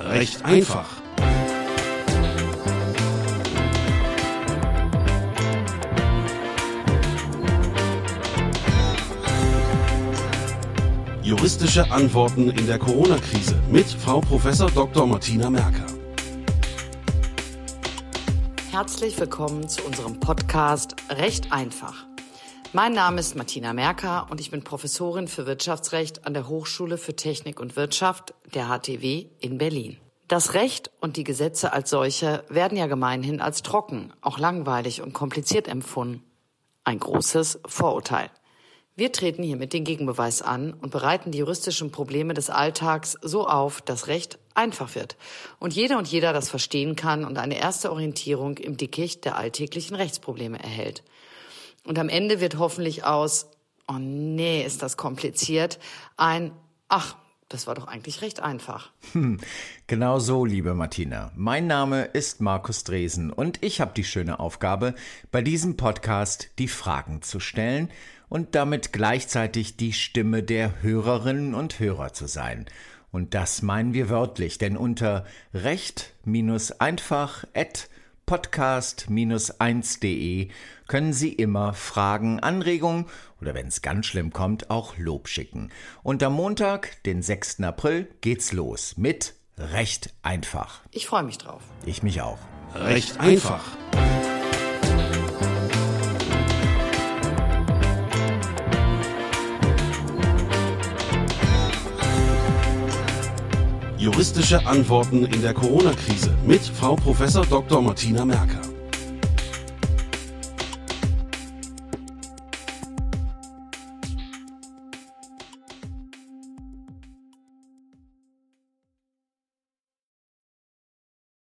Recht einfach. Juristische Antworten in der Corona-Krise mit Frau Prof. Dr. Martina Merker. Herzlich willkommen zu unserem Podcast Recht einfach. Mein Name ist Martina Merker und ich bin Professorin für Wirtschaftsrecht an der Hochschule für Technik und Wirtschaft der HTW in Berlin. Das Recht und die Gesetze als solche werden ja gemeinhin als trocken, auch langweilig und kompliziert empfunden. Ein großes Vorurteil. Wir treten hiermit den Gegenbeweis an und bereiten die juristischen Probleme des Alltags so auf, dass Recht einfach wird und jeder und jeder das verstehen kann und eine erste Orientierung im Dickicht der alltäglichen Rechtsprobleme erhält. Und am Ende wird hoffentlich aus, oh nee, ist das kompliziert, ein, ach, das war doch eigentlich recht einfach. Hm, genau so, liebe Martina. Mein Name ist Markus Dresen und ich habe die schöne Aufgabe, bei diesem Podcast die Fragen zu stellen und damit gleichzeitig die Stimme der Hörerinnen und Hörer zu sein. Und das meinen wir wörtlich, denn unter recht-einfach@ podcast-1.de können Sie immer Fragen, Anregungen oder wenn es ganz schlimm kommt, auch Lob schicken. Und am Montag, den 6. April, geht's los mit Recht einfach. Ich freue mich drauf. Ich mich auch. Recht einfach. Juristische Antworten in der Corona-Krise mit Frau Prof. Dr. Martina Merker.